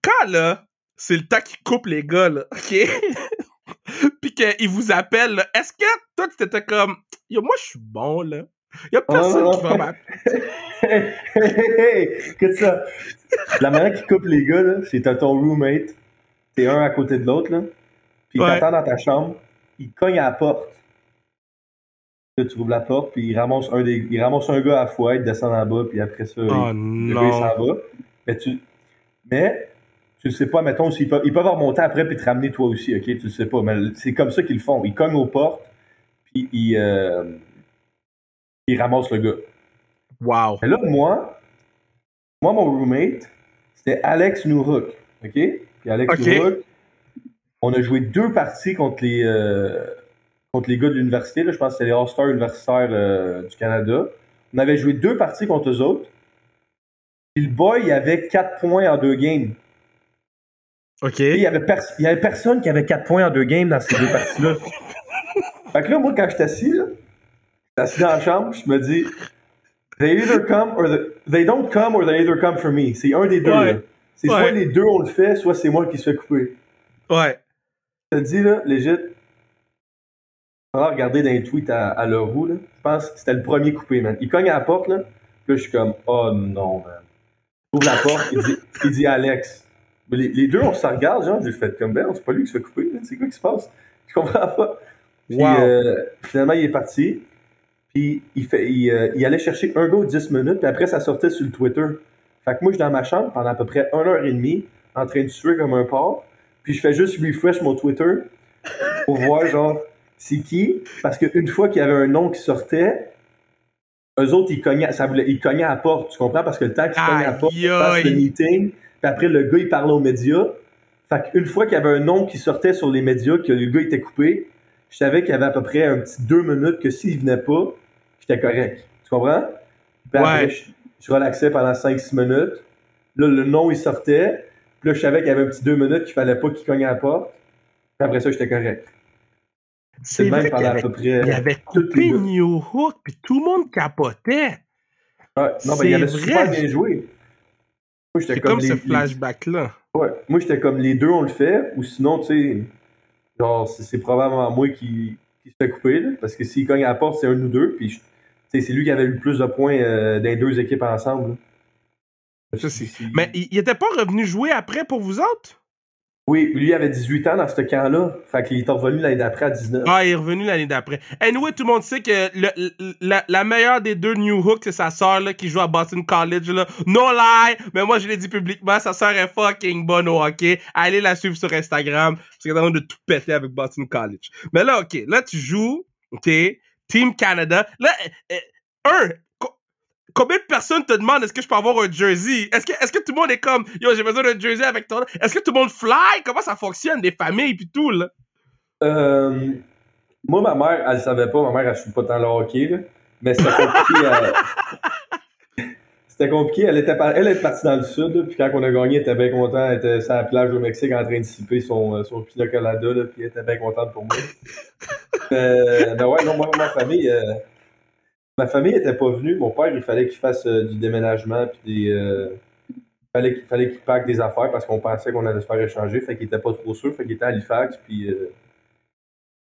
Quand là, c'est le temps qui coupe les gars, là, *laughs* OK? Puis qu'ils vous appellent, est-ce que toi, tu t'étais comme, yo, moi, je suis bon, là. Y a personne oh, qui va m'appeler. *laughs* hey, ça. La manière qui coupe les gars, là, c'est t'as ton roommate, t'es un à côté de l'autre, là. Puis ouais. t'attend dans ta chambre, il cogne à la porte tu ouvres la porte, puis il ramasse un, des, il ramasse un gars à fouet, il descend en bas, puis après ça, oh, il, non. il s'en va. Mais tu, mais tu ne sais pas, mettons, ils peuvent, ils peuvent remonter après puis te ramener toi aussi, ok? Tu le sais pas. Mais c'est comme ça qu'ils le font. Ils cognent aux portes, puis ils, euh, ils ramassent le gars. Wow. Mais là, moi, moi, mon roommate, c'était Alex Nourouk, ok? Puis Alex okay. Nourouk, on a joué deux parties contre les. Euh, contre les gars de l'université. Je pense que c'était les All-Stars universitaires euh, du Canada. On avait joué deux parties contre eux autres. Puis le boy, il avait quatre points en deux games. OK. il y, avait personne qui avait quatre points en deux games dans ces deux parties-là. *laughs* fait que là, moi, quand je suis assis, là, assis dans la chambre, je me dis, they either come or they don't come or they either come for me. C'est un des deux. C'est soit les deux on le fait, soit c'est moi qui se fait couper. Ouais. Je te dis, là, legit, on va regarder dans les tweets à, à Leroux, là. Je pense que c'était le premier coupé, man. Il cogne à la porte, là. Puis là, je suis comme, oh non, man. Ouvre la porte, il dit, il dit Alex. Les, les, deux, on se regarde, genre, j'ai fait comme, ben, c'est pas lui qui se fait couper, c'est quoi qui se passe? Je comprends pas. Puis, euh, finalement, il est parti. Puis, il, fait, il, euh, il allait chercher un gars 10 minutes, puis après, ça sortait sur le Twitter. Fait que moi, je suis dans ma chambre pendant à peu près 1 heure et demie, en train de suer comme un porc. Puis, je fais juste refresh mon Twitter pour voir, genre, c'est qui? Parce qu'une fois qu'il y avait un nom qui sortait, eux autres, ils cognaient, ça voulait, ils cognaient à la porte, tu comprends? Parce que le temps qu'ils cognaient à la porte, ils passent le meeting, puis après, le gars, il parlait aux médias. Fait qu'une fois qu'il y avait un nom qui sortait sur les médias, que le gars était coupé, je savais qu'il y avait à peu près un petit deux minutes que s'il venait pas, j'étais correct. Tu comprends? Puis après, je, je, relaxais pendant 5-6 minutes. Là, le nom, il sortait. Puis là, je savais qu'il y avait un petit deux minutes qu'il fallait pas qu'il cogne à la porte. Puis après ça, j'étais correct. C'est vrai qu'il avait, près, il avait coupé New Hook, puis tout le monde capotait. Non, mais il avait super bien joué. C'est comme, comme les, ce flashback-là. Ouais, moi, j'étais comme les deux, on le fait, ou sinon, tu sais, genre, c'est probablement moi qui, qui se fait couper, là, parce que s'il cogne à la porte, c'est un ou deux, puis c'est lui qui avait eu le plus de points euh, les deux équipes ensemble. Ça, mais il, il était pas revenu jouer après pour vous autres? Oui, lui avait 18 ans dans ce camp-là. Fait qu'il est revenu l'année d'après à 19. Ah, il est revenu l'année d'après. Anyway, tout le monde sait que la, meilleure des deux New Hook, c'est sa sœur là, qui joue à Boston College. No lie! Mais moi, je l'ai dit publiquement, sa sœur est fucking bonne au hockey. Allez la suivre sur Instagram. Parce qu'elle est en train de tout péter avec Boston College. Mais là, OK, là, tu joues, OK, Team Canada. Là, euh, un, combien de personnes te demandent est-ce que je peux avoir un jersey? Est-ce que, est-ce que tout le monde est comme, yo, j'ai besoin d'un jersey avec toi? Est-ce que tout le monde fly? Comment ça fonctionne, des familles puis tout, là? Euh, moi, ma mère, elle savait pas. Ma mère, elle joue pas tant le hockey, là. Mais c'était compliqué. *laughs* c'était compliqué. Elle était, elle est partie dans le sud, puis quand on a gagné, elle était bien contente. Elle était sur la plage au Mexique en train de siper son, euh, son pina colada, là, puis elle était bien contente pour moi. *laughs* euh, ben ouais, non, moi, ma famille... Euh, Ma famille n'était pas venue. Mon père, il fallait qu'il fasse euh, du déménagement puis des. Euh, fallait qu'il fallait qu'il pack des affaires parce qu'on pensait qu'on allait se faire échanger. Fait qu'il était pas trop sûr. Fait qu'il était à Halifax. Puis.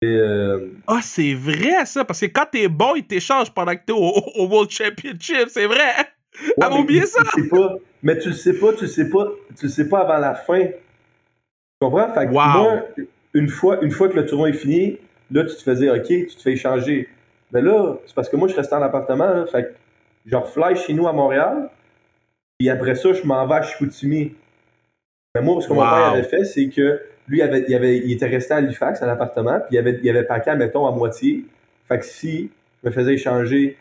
Euh, ah, c'est vrai ça, parce que quand t'es bon, ils t'échangent pendant que t'es au, au, World Championship, c'est vrai. Ouais, oublié ça? Tu pas, mais tu le sais pas, tu le sais pas, tu le sais pas avant la fin. Tu comprends? Fait que moi, une fois, une fois que le tournoi est fini, là, tu te faisais OK, tu te fais échanger. Mais là, c'est parce que moi, je restais en appartement. fait que je refly chez nous à Montréal. Puis après ça, je m'en vais à Chicoutimi. Mais moi, ce que mon père avait fait, c'est que lui, il, avait, il, avait, il était resté à Halifax, à l'appartement, puis il avait, il avait paqué, mettons, à moitié. Fait que si je me faisais échanger,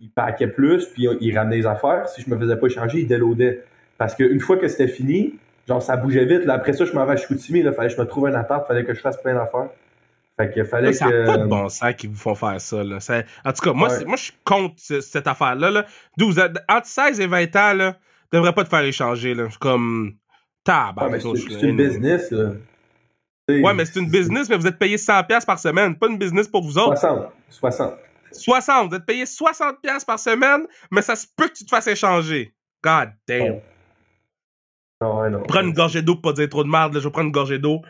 il paquait plus, puis il ramenait les affaires. Si je me faisais pas échanger, il déloadait. Parce qu'une fois que c'était fini, genre, ça bougeait vite. Là, après ça, je m'en vais à Chicoutimi. Là, fallait que je me trouve un appart, fallait que je fasse plein d'affaires. Fait fallait ça que. pas de bon sens qui vous font faire ça. Là. En tout cas, moi, moi je suis contre cette affaire-là. Là. 12, entre 16 et 20 ans, là, devrait pas te faire échanger. Là. Comme. Tabac. c'est une business. Là. Ouais, mais c'est une business, mais vous êtes payé 100$ par semaine. Pas une business pour vous autres. 60. 60. 60. Vous êtes payé 60$ par semaine, mais ça se peut que tu te fasses échanger. God damn. Non, non. Prends une gorgée d'eau pour pas dire trop de merde. Là. Je vais prendre une gorgée d'eau.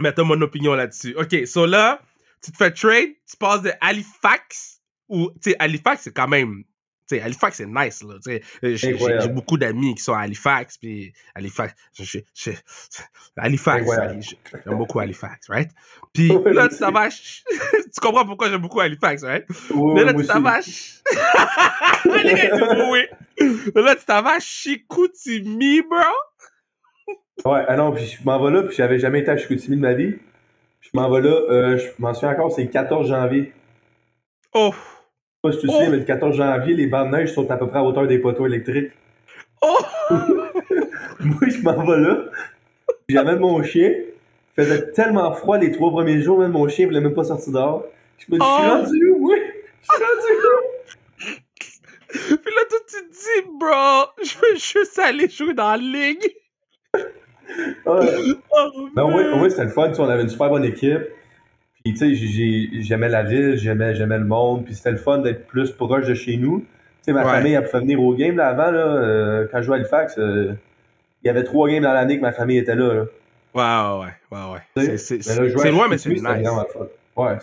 Mettons mon opinion là-dessus. OK, so là, tu te fais trade, tu passes de Halifax, ou, tu sais, Halifax, c'est quand même, tu sais, Halifax, c'est nice, là, sais. J'ai beaucoup d'amis qui sont à Halifax, puis Halifax, Halifax, j'aime beaucoup Halifax, right? Puis *laughs* là, tu t'en vas, tu comprends pourquoi j'aime beaucoup Halifax, right? *laughs* Mais là, tu t'en vas, les gars. Là, tu t'en vas Chicoutimi, bro. Ouais, ah non, puis je m'en vais là, puis j'avais jamais été à Chicoutimi de ma vie. Puis je m'en vais là, euh, je m'en souviens encore, c'est le 14 janvier. Oh! Je sais pas si tu sais, oh! mais le 14 janvier, les bancs de neige sont à peu près à hauteur des poteaux électriques. Oh! *laughs* Moi, je m'en vais là, j'amène mon chien, Il faisait tellement froid les trois premiers jours, même mon chien voulait même pas sortir dehors. Je me dis, je suis Oh. rendu où, moi? Je suis rendu où? Puis là, toi, tu te dis, bro, je veux juste aller jouer dans la ligue. Ouais. Oh, Ben oui, oui, c'était le fun. tu on avait une super bonne équipe. Puis, tu sais, j'ai- j'ai- j'aimais la ville, j'aimais, j'aimais le monde. Puis, c'était le fun d'être plus proche de chez nous. Tu sais, ma Ouais. famille, elle pouvait venir au game là, avant. Là, euh, quand je jouais à Halifax, euh, il y avait trois games dans l'année que ma famille était là. là. Ouais, ouais, ouais, ouais. C'est- à loin, mais c'est nice. Ouais,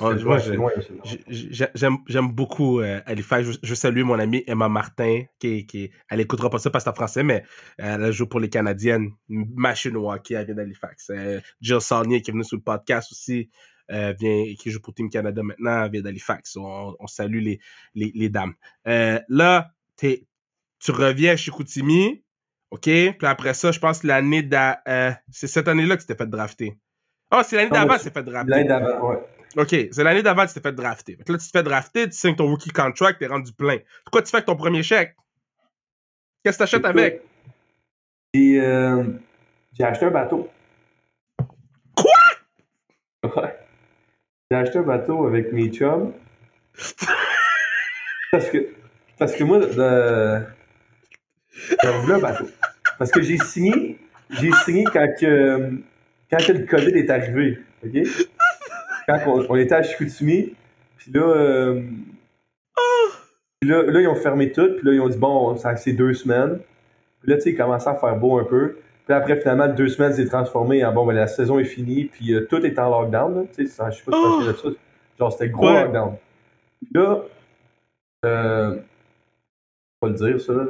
J'aime j'aime beaucoup euh, Halifax. Je, je salue mon amie Emma Martin, qui, qui elle écoutera pas ça parce que c'est en français, mais elle a joué pour les Canadiennes. Machine hockey, elle vient d'Halifax. Euh, Jill Saunier, qui est venue sur le podcast aussi, euh, vient, qui joue pour Team Canada maintenant, vient d'Halifax. On, on salue les, les, les dames. Euh, là, tu reviens à Chicoutimi, OK? Puis après ça, je pense l'année d'a- euh, c'est cette année-là que tu t'es fait drafter. Ah, c'est l'année d'avant que tu t'es fait drafter. L'année d'avant, ouais. OK, c'est l'année d'avant que tu t'es fait drafter. Fait que là, tu te fais drafter, tu signes ton rookie contract, t'es rendu plein. Quoi tu fais avec ton premier chèque? Qu'est-ce que t'achètes avec? Et euh, j'ai acheté un bateau. Quoi? Ouais. J'ai acheté un bateau avec mes chums. *laughs* parce que, parce que moi, de, j'en voulais un bateau. Parce que j'ai signé, j'ai signé quand que, quand que le COVID est arrivé. OK? Quand on, on était à Chicoutimi, puis là, euh, puis là, là, ils ont fermé tout, puis là, ils ont dit, bon, ça c'est deux semaines. Puis là, tu sais, il commençait à faire beau un peu. Puis après, finalement, deux semaines, c'est transformé en bon, ben, la saison est finie, puis euh, tout est en lockdown. Tu sais, je sais pas si souviens de ça. Genre, c'était gros Ouais. lockdown. Puis là, euh, pas le dire, ça, là,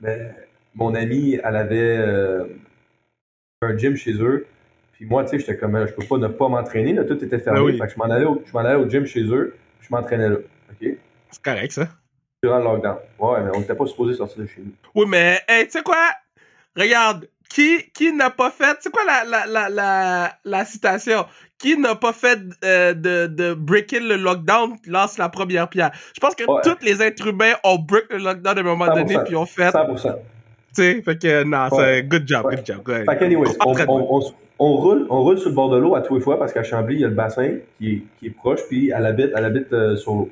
mais mon amie, elle avait euh, un gym chez eux. Puis moi, tu sais, j'étais comme, je peux pas ne pas m'entraîner, là, tout était fermé. Ben oui. Fait que je m'en allais, au- je allais au gym chez eux, puis je m'entraînais là. OK? C'est correct, ça. Durant le lockdown. Ouais, mais on n'était pas supposé sortir de chez nous. Oui, mais, hey, tu sais quoi? Regarde, qui, qui n'a pas fait, c'est quoi la, la, la, la, la citation? Qui n'a pas fait euh, de, de breaking le lockdown lance la première pierre? Je pense que Ouais. tous les êtres humains ont break le lockdown à un moment donné, 100%. puis ont fait, 100%. tu sais, fait que, non, c'est good job, Ouais. good job. Fait qu'anyways, on, on, on, on roule, on roule sur le bord de l'eau à tous les fois parce qu'à Chambly, il y a le bassin qui est, qui est proche, puis elle habite, elle habite euh, sur l'eau.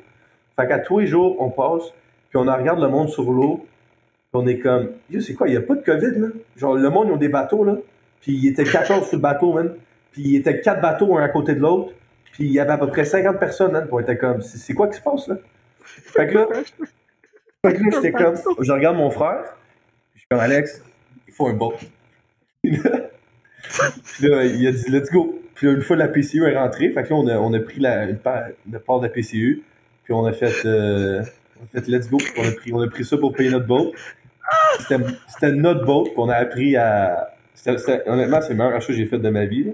Fait qu'à tous les jours, on passe, puis on regarde le monde sur l'eau, puis on est comme, c'est quoi, il n'y a pas de COVID, là? Genre, le monde, ils ont des bateaux, là, puis il était 14 sur le bateau, man, puis il était quatre bateaux un à côté de l'autre, puis il y avait à peu près 50 personnes, man, puis on était comme, c'est quoi qui se passe, là? Fait que là, fait que là, j'étais comme, je regarde mon frère, je suis comme, Alex, il faut un boat. *laughs* Puis là, il a dit let's go. Puis là, une fois la PCU est rentrée, fait que là, on a, on a pris la, une part, part de la PCU, puis on a fait, euh, on a fait let's go. Puis on, a pris, on a pris ça pour payer notre boat. C'était notre boat, puis on a appris à. honnêtement, c'est le meilleur achat que j'ai fait de ma vie.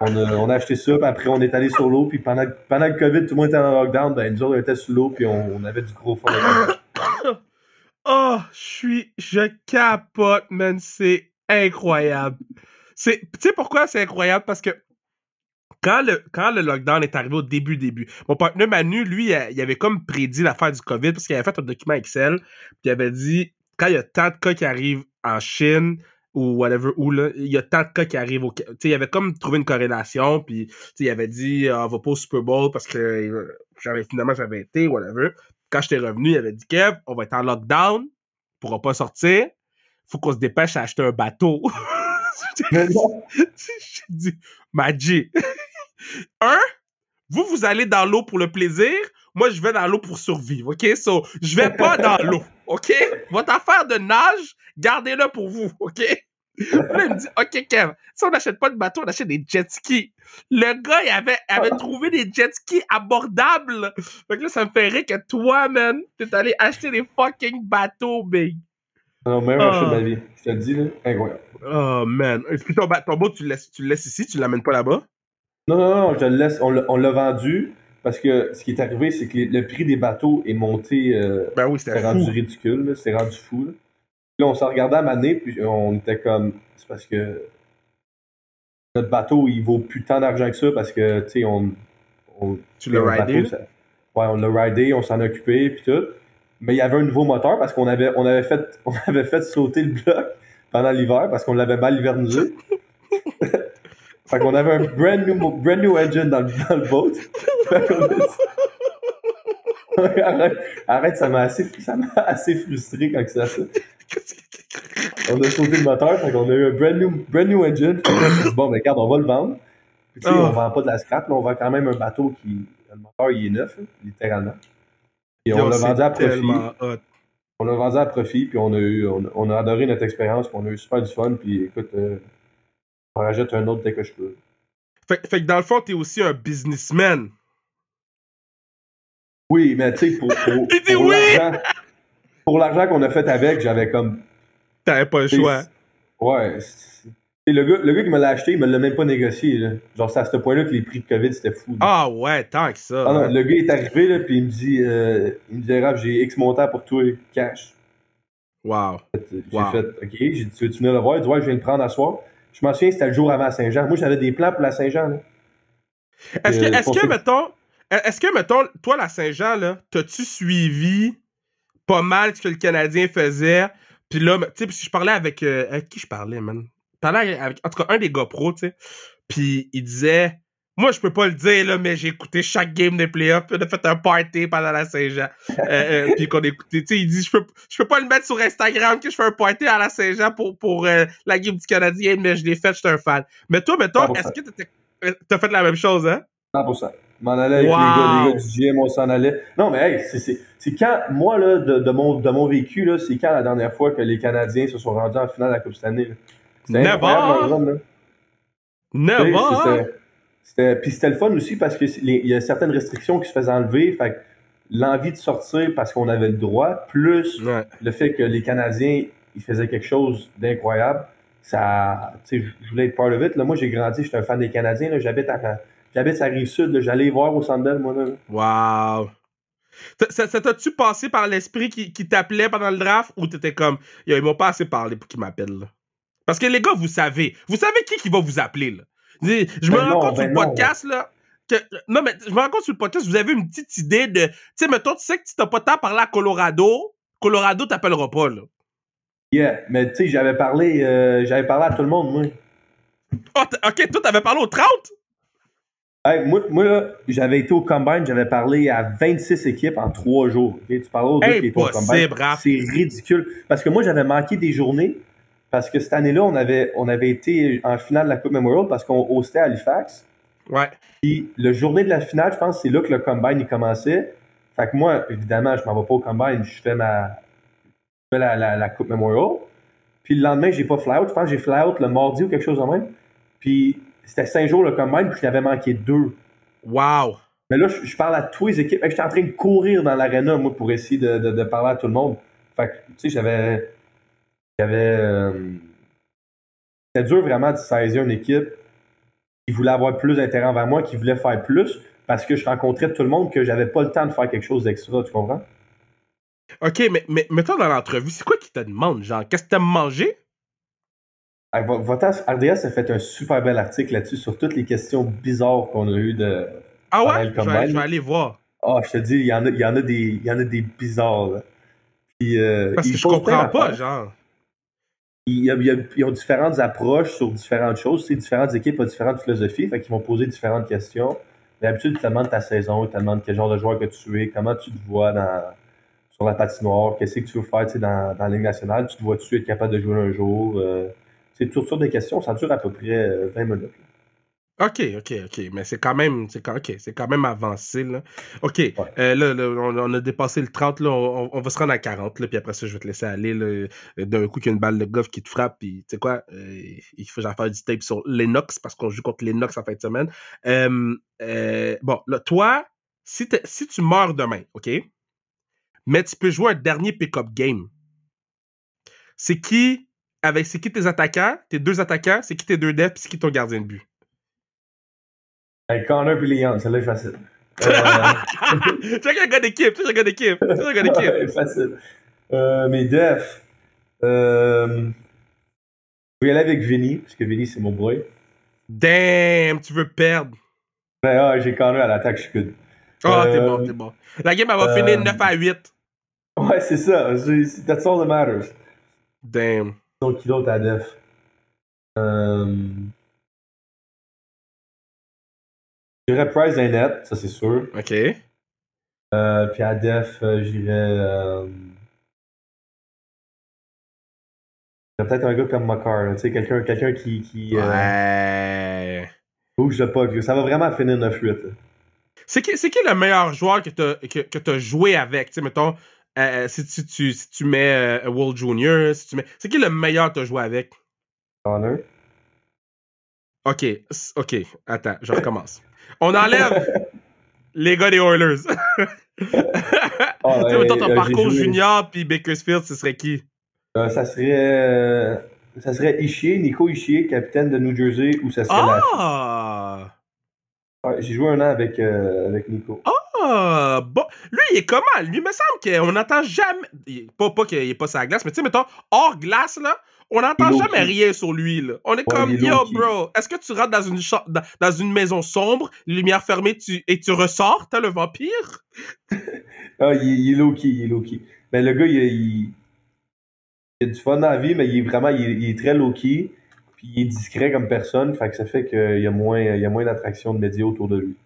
On a, on a acheté ça, puis après on est allé sur l'eau, puis pendant, pendant le COVID, tout le monde était en lockdown, ben nous autres on était sur l'eau, puis on, avait du gros fun. *coughs* Oh, je suis, je capote, man. C'est incroyable. C'est, tu sais pourquoi c'est incroyable? Parce que quand le, quand le lockdown est arrivé au début, début, mon partenaire Manu, lui, il, avait comme prédit l'affaire du COVID parce qu'il avait fait un document Excel, puis il avait dit, quand il y a tant de cas qui arrivent en Chine, ou whatever, où là, il y a tant de cas qui arrivent au, tu sais, il avait comme trouvé une corrélation, puis, il avait dit, Ah, on va pas au Super Bowl parce que euh, j'avais, finalement, j'avais été, whatever quand j'étais revenu, il avait dit Kev, on va être en lockdown, on pourra pas sortir, faut qu'on se dépêche à acheter un bateau. *laughs* *laughs* *laughs* J'ai dit, Maggi, *laughs* un, vous, vous allez dans l'eau pour le plaisir, moi, je vais dans l'eau pour survivre, OK? So, je vais pas dans l'eau, OK? Votre affaire de nage, gardez-le pour vous, OK? Là, il me dit, OK, Kev, si on n'achète pas de bateau, on achète des jet skis. Le gars, il avait, avait trouvé des jet skis abordables. Fait que là, ça me fait rire que toi, man, t'es allé acheter des fucking bateaux, big. Non, meilleur achat de Ah. ma vie. Je te le dis, là, incroyable. Oh, man. Et puis ton, ton boat, tu le laisses, tu le laisses ici, tu l'amènes pas là-bas? Non, non, non, je le laisse. On l'a vendu parce que ce qui est arrivé, c'est que les- le prix des bateaux est monté. euh, Ben oui, c'était c'est rendu ridicule, c'est rendu fou. Là, Là, on s'en regardait à maner, puis on était comme. C'est parce que notre bateau, il vaut plus tant d'argent que ça parce que, tu sais, on. on Tu l'as ridé? bateau, ça- Ouais, on l'a ridé, on s'en a occupé, puis tout. Mais il y avait un nouveau moteur parce qu'on avait, on avait, fait, *laughs* on avait fait sauter le bloc pendant l'hiver parce qu'on l'avait mal hivernisé. *laughs* Fait qu'on avait un brand new, brand new engine dans le, dans le boat. *laughs* arrête, arrête, ça m'a assez, ça m'a assez frustré quand c'est ça. On a sauté le moteur, fait qu'on a eu un brand new, brand new engine. bon, ben, regarde, on va le vendre. Puis, tu sais, on vend pas de la scrap, là, on vend quand même un bateau qui, le moteur, il est neuf, littéralement. Et on l'a vendu à profit. On l'a vendu à profit, puis on a eu, on, a adoré notre expérience, puis on a eu super du fun, puis écoute, euh, on rajoute un autre dès que je peux. Fait, fait que dans le fond, t'es aussi un businessman. Oui, mais tu sais, pour, *laughs* pour, l'argent, pour l'argent qu'on a fait avec, j'avais comme. T'avais pas le choix. Ouais. Le gars, le gars qui me l'a acheté, il me l'a même pas négocié. Là. Genre, c'est à ce point-là que les prix de COVID, c'était fou. Ah ouais, tant que ça. Ah, non, le gars est arrivé, là, puis il me dit, euh, il me dit, j'ai X montant pour toi, cash. Wow. J'ai fait, OK, j'ai dit, tu veux venir le voir? Il dit, ouais, je viens le prendre à soir. Je m'en souviens, c'était le jour avant Saint-Jean. Moi, j'avais des plans pour la Saint-Jean. Est-ce que, est que, mettons, est-ce que, mettons, toi, la Saint-Jean, là, t'as-tu suivi pas mal ce que le Canadien faisait? Puis là, tu sais, je parlais avec. Euh, avec qui je parlais, man? Parlais avec, en tout cas, un des gars pro, tu sais. Puis il disait. Moi, je peux pas le dire, là, mais j'ai écouté chaque game des playoffs. On a fait un party pendant la Saint-Jean. euh, euh, *laughs* puis qu'on a écouté. Tu sais, il dit je peux, je peux pas le mettre sur Instagram que je fais un party à la Saint-Jean pour, pour euh, la game du Canadien, mais je l'ai fait, je suis un fan. Mais toi, mettons, est-ce que t'as fait la même chose, hein? 100%. m'en allais avec les, gars, les gars du GM, on s'en allait. Non, mais hey, c'est quand, moi, là, de, de, mon, de mon vécu, c'est quand la dernière fois que les Canadiens se sont rendus en finale de la Coupe cette année? Never! Never! Puis c'était le fun aussi parce qu'il y a certaines restrictions qui se faisaient enlever. Fait l'envie de sortir parce qu'on avait le droit, plus le fait que les Canadiens, ils faisaient quelque chose d'incroyable, ça, je voulais être part of it. Là, moi, j'ai grandi, j'étais un fan des Canadiens. J'habite à, j'habite à Rive-Sud. J'allais voir au Sandel, moi. Là. Wow! Ça, t'as-tu passé par l'esprit qui, qui t'appelait pendant le draft ou t'étais comme, ils m'ont pas assez parlé pour qu'ils m'appellent, Parce que les gars, vous savez, vous savez qui qui va vous appeler, là. Je me ben rends compte sur le ben podcast, là. Que, non, mais je me rends compte sur le podcast, vous avez une petite idée de. Tu sais, mettons, tu sais que tu t'as pas tant parlé à Colorado, Colorado t'appellera pas, là. Yeah, mais tu sais, j'avais parlé, euh, j'avais parlé à tout le monde, moi. Oh, ok, toi, t'avais parlé aux 30? Hey, moi, moi là, j'avais été au Combine, j'avais parlé à 26 équipes en 3 jours. Tu parles aux hey, qui étaient au Combine. C'est ridicule. Parce que moi, j'avais manqué des journées parce que cette année-là, on avait, on avait été en finale de la Coupe Memorial parce qu'on hostait à Halifax. Ouais. Puis le journée de la finale, je pense c'est là que le combine il commençait. Fait que moi, évidemment, je m'en vais pas au combine, je fais ma je fais la, la, Coupe Memorial. Puis le lendemain, j'ai pas fly out. Je pense que j'ai fly out le mardi ou quelque chose de même. Puis c'était cinq jours le combine, puis je n'avais manqué deux. Wow! Mais là, je, parle à tous les équipes. J'étais en train de courir dans l'aréna, moi, pour essayer de, de, de, parler à tout le monde. Fait que, tu sais, j'avais il y avait. Euh, c'était dur vraiment de saisir une équipe qui voulait avoir plus d'intérêt envers moi, qui voulait faire plus, parce que je rencontrais tout le monde que j'avais pas le temps de faire quelque chose d'extra, tu comprends? Ok, mais, mais mettons dans l'entrevue, c'est quoi qui te demande, genre, qu'est-ce que t'aimes manger? RDS a fait un super bel article là-dessus sur toutes les questions bizarres qu'on a eues de. Ah ouais? Je vais, aller voir. Ah, je te dis, il y en a, il y en a des, il y en a des bizarres, là. Puis, euh, Parce que je comprends pas, genre ils, ont différentes approches sur différentes choses. différentes équipes ont différentes philosophies, fait qu'ils vont poser différentes questions. D'habitude, ils te demandent ta saison, ils te demandent quel genre de joueur que tu es, comment tu te vois dans, sur la patinoire, qu'est-ce que tu veux faire dans, dans la Ligue nationale, tu te vois-tu être capable de jouer un jour. Euh, c'est toutes sortes de questions, ça dure à peu près 20 euh, minutes. OK, OK, OK. Mais c'est quand même c'est quand, c'est quand même avancé. Là. OK. Euh, là, on, a dépassé le 30, là, on, va se rendre à 40, là, puis après ça, je vais te laisser aller. Euh, d'un coup, qu'il y a une balle de golf qui te frappe, puis tu sais quoi, euh, il faut faire du tape sur Lennox parce qu'on joue contre Lennox en fin de semaine. bon, là, toi, si, si tu meurs demain, OK? Mais tu peux jouer un dernier pick-up game. C'est qui, avec c'est qui tes attaquants, tes deux attaquants, c'est qui tes deux devs, puis c'est qui ton gardien de but? Hey, Connor et Leon, celle-là est facile. Euh... *laughs* tu un gars d'équipe, tu un gars d'équipe, tu un gars *laughs* d'équipe. facile. Euh, mes defs. Euh, je vais aller avec Vinny, parce que Vinny, c'est mon boy. Damn, tu veux perdre. Ben, ah, j'ai Connor à l'attaque, je suis good. Ah, oh, t'es bon, t'es bon. La game, elle va finir 9 à 8. Ouais, c'est ça. That's all that matters. Damn. Donc, qui d'autre à def? Euh... J'irais Price et net, ça c'est sûr. OK. Euh, puis à Def, euh, j'irais. Euh... Peut-être un gars comme Makar, tu sais, quelqu'un quelqu'un qui. qui euh, ouais. Bouge le pas, ça va vraiment finir 9-8. C'est qui, qui le meilleur joueur que tu que, que joué avec? Tu sais, mettons, euh, si, tu, tu, si tu mets euh, World Junior, si tu mets. C'est qui le meilleur que tu as joué avec? Connor. Ok, ok, attends, je recommence. On enlève *laughs* les gars des Oilers. oh, *laughs* tu sais, mettons ton parcours junior puis Bakersfield, ce serait qui? Euh, ça serait. ça serait Ishii, Nico Ishii, capitaine de New Jersey, ou ça serait. Ah! Ouais, j'ai joué un an avec, avec Nico. Ah! Bon. Lui, il est comment? Lui, il me semble qu'on n'entend jamais. Pas, pas qu'il n'est pas sa glace, mais tu sais, mettons, hors glace, là, on n'entend jamais rien sur lui, là. On est comme, yo, bro, est-ce que tu rentres dans une, dans une maison sombre, lumière fermée, tu, et tu ressors, t'as le vampire? *laughs* ah, il, est low-key, il est low-key. Mais le gars, il, il, il, a du fun dans la vie, mais il est vraiment, il, est très low-key, puis il est discret comme personne, fait que ça fait qu'il y a moins, il y a moins d'attraction de médias autour de lui.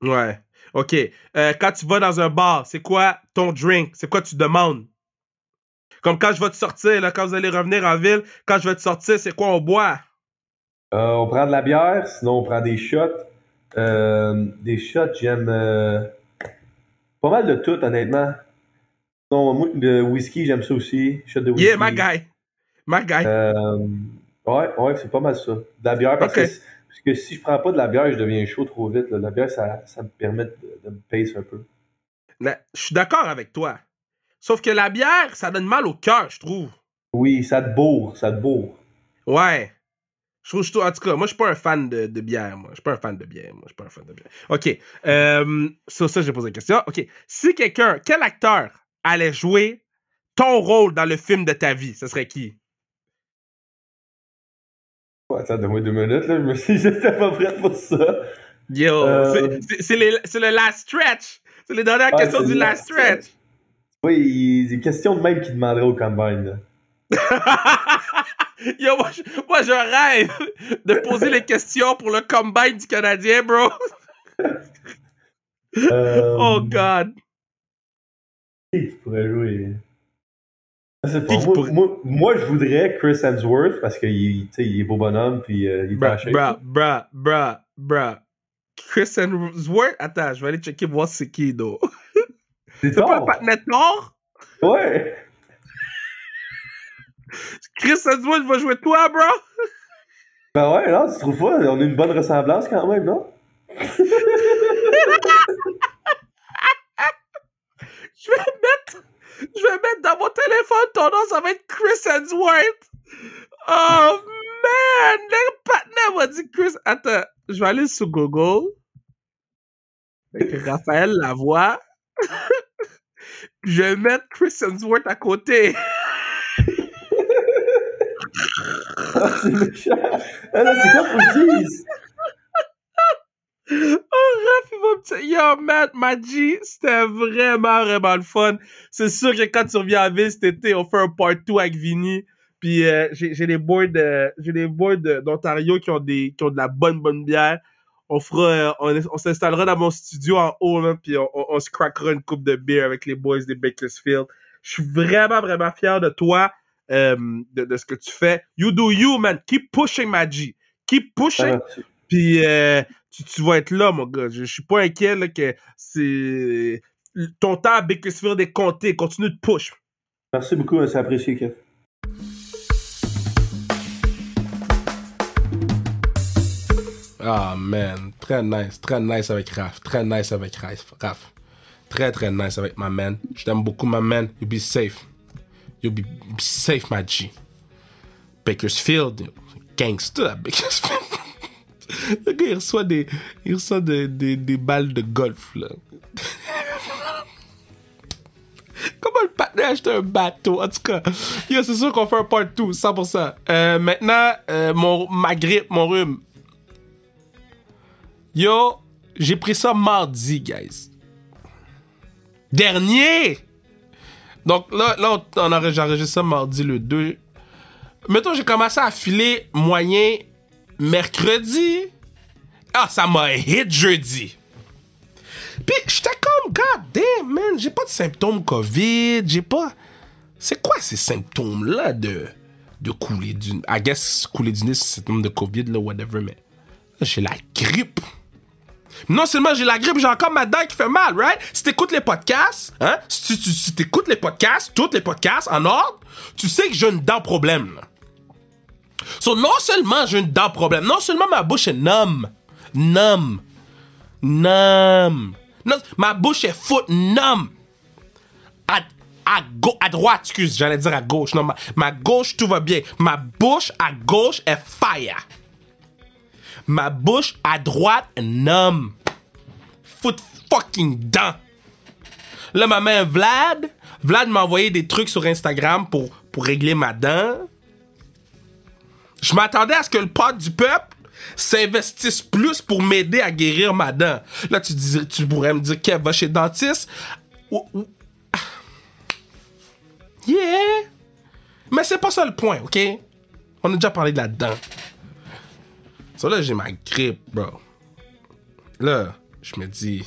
Ouais. OK. Euh, quand tu vas dans un bar, c'est quoi ton drink? C'est quoi tu demandes? Comme quand je vais te sortir, là, quand vous allez revenir en ville, quand je vais te sortir, c'est quoi on boit? Euh, on prend de la bière, sinon on prend des shots. Euh, des shots, j'aime pas mal de tout, honnêtement. Non, le whisky, j'aime ça aussi. Shot de whisky. Yeah, my guy. My guy. ouais, ouais, c'est pas mal ça. De la bière, parce que parce que si je prends pas de la bière, je deviens chaud trop vite. La bière, ça, ça me permet de, me pace un peu. je suis d'accord avec toi. Sauf que la bière, ça donne mal au cœur, je trouve. Oui, ça te bourre, ça te bourre. Ouais. Je trouve, je en tout cas, moi, je suis pas un fan de, de, bière, moi. Je suis pas un fan de bière, moi. Je suis pas un fan de bière. OK. Euh, sur ça, j'ai posé une question. OK. Si quelqu'un, quel acteur allait jouer ton rôle dans le film de ta vie, ce serait qui? attends, donne-moi deux minutes, là. Je me suis dit, *laughs* j'étais pas prêt pour ça. Yo, euh... c'est le last stretch. C'est les dernières ah, questions du last stretch. Oui, c'est question de même qui demanderait au combine. *laughs* Yo, moi je, moi, je rêve de poser les questions pour le combine du Canadien, bro. Euh, oh, God. Qui pourrait jouer? Moi, moi, je voudrais Chris Hemsworth parce qu'il il est beau bonhomme puis euh, il est bra, bra, bra, bra, bra. Chris Hemsworth? Attends, je vais aller checker voir c'est qui, donc. C'est pas le patinet noir? Ouais. *laughs* Chris Hemsworth va jouer toi, bro? Ben ouais, non, tu trouves pas? On a une bonne ressemblance quand même, non? *laughs* je vais mettre je vais mettre dans mon téléphone ton nom, ça va être Chris Hemsworth. Oh man, le partenaire m'a dit Chris. Attends, je vais aller sur Google. Avec Raphaël Lavoie. *laughs* je vais mettre Chris Hemsworth à côté. *laughs* Ah, c'est méchant. Ah, c'est quoi pour Oh, Raph, il va me Yo, Matt, Maggi, c'était vraiment, vraiment le fun. C'est sûr que quand tu reviens à ville cet été, on fait un part 2 avec Vinny. Puis euh, j'ai les boys j'ai les boys d'Ontario qui ont des qui ont de la bonne bonne bière. On fera euh, on, s'installera dans mon studio en haut là, puis on, on, se craquera une coupe de bière avec les boys des Bakersfield. Je suis vraiment vraiment fier de toi, euh, de, de, ce que tu fais. You do you man, keep pushing Maggi, keep pushing. Puis tu, vas être là, mon gars. Je, suis pas inquiet là, que c'est. Ton temps à Bakersfield est compté. Continue de push. Merci beaucoup, c'est apprécié, Kev. Ah, man. Très nice. Très nice avec Raph. Très nice avec Raph. Très, très nice avec ma man. Je t'aime beaucoup, ma man. You be safe. You be, safe, my G. Bakersfield. Gangster, Bakersfield. *laughs* Le gars, il reçoit des, il reçoit des, des, des balles de golf, là. *laughs* Comment le partenaire acheté un bateau? En tout cas, c'est sûr qu'on fait un part 2, 100%. Euh, maintenant, euh, mon, ma grippe, mon rhume. Yo, j'ai pris ça mardi, guys. Dernier! Donc là, là on, a, enregistré ça mardi le 2. Mettons, j'ai commencé à filer moyen mercredi, Ah, ça m'a hit jeudi. Puis j'étais comme, god damn, man, j'ai pas de symptômes COVID, j'ai pas. C'est quoi ces symptômes-là de, de couler du. I guess couler du nez, c'est symptôme de COVID, là, whatever, mais. J'ai la grippe. Non seulement j'ai la grippe, j'ai encore ma dent qui fait mal, right? Si t'écoutes les podcasts, hein? Si t'écoutes les podcasts, tous les podcasts en ordre, tu sais que j'ai une dent problème, là. So, non seulement j'ai une dent problème, non seulement ma bouche est numb, numb, numb. Non, ma bouche est foot numb. À, à, à droite, excuse, j'allais dire à gauche. Non, ma, ma gauche, tout va bien. Ma bouche à gauche est fire. Ma bouche à droite, numb. Foot fucking dent. Là, ma main Vlad, Vlad m'a envoyé des trucs sur Instagram pour, régler ma dent. Je m'attendais à ce que le pote du peuple s'investisse plus pour m'aider à guérir ma dent. Là, tu, tu pourrais me dire qu'elle va chez dentiste. Yeah! Mais c'est pas ça le point, OK? On a déjà parlé de la dent. Ça, là, j'ai ma grippe, bro. Là, je me dis,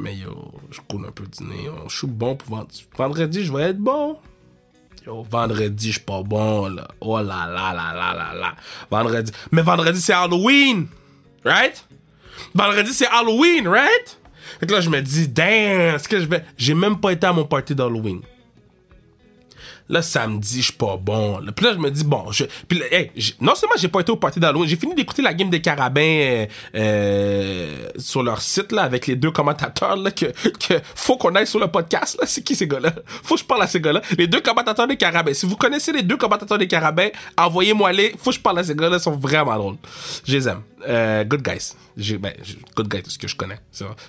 mais yo, je coule un peu du nez. Je suis bon pour vendredi, je vais être bon. Yo, vendredi, je suis pas bon, là. Oh là là là là là là. Vendredi. Mais vendredi, c'est Halloween. Right? Vendredi, c'est Halloween, right? Fait que là, je me dis, damn, est-ce que je vais. J'ai même pas été à mon party d'Halloween. Là, samedi, je suis pas bon. Là. Puis là, je me dis, bon, je... Puis non seulement j'ai pas été au party d'Halloween, j'ai fini d'écouter la game des carabins euh, euh, sur leur site, là, avec les deux commentateurs, là, que, que faut qu'on aille sur le podcast, là. C'est qui ces gars-là? Faut que je parle à ces gars-là. Les deux commentateurs des carabins. Si vous connaissez les deux commentateurs des carabins, envoyez-moi les. Faut que je parle à ces gars-là. Ils sont vraiment drôles. Je les aime. Euh, good guys. Ben, good guys, ce que je connais.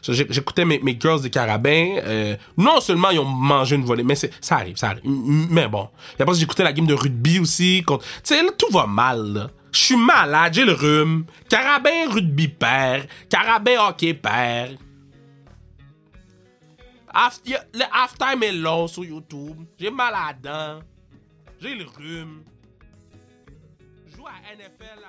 J'écoutais mes, girls des carabins. Euh, non seulement ils ont mangé une volée, mais c'est, ça arrive, ça arrive. Mais bon. Et après, j'écoutais la game de rugby aussi. Tu sais, tout va mal. Je suis malade, j'ai le rhume. Carabin rugby père. Carabin hockey père. After, le halftime est long sur YouTube. J'ai mal à la. J'ai le rhume. Joue à NFL.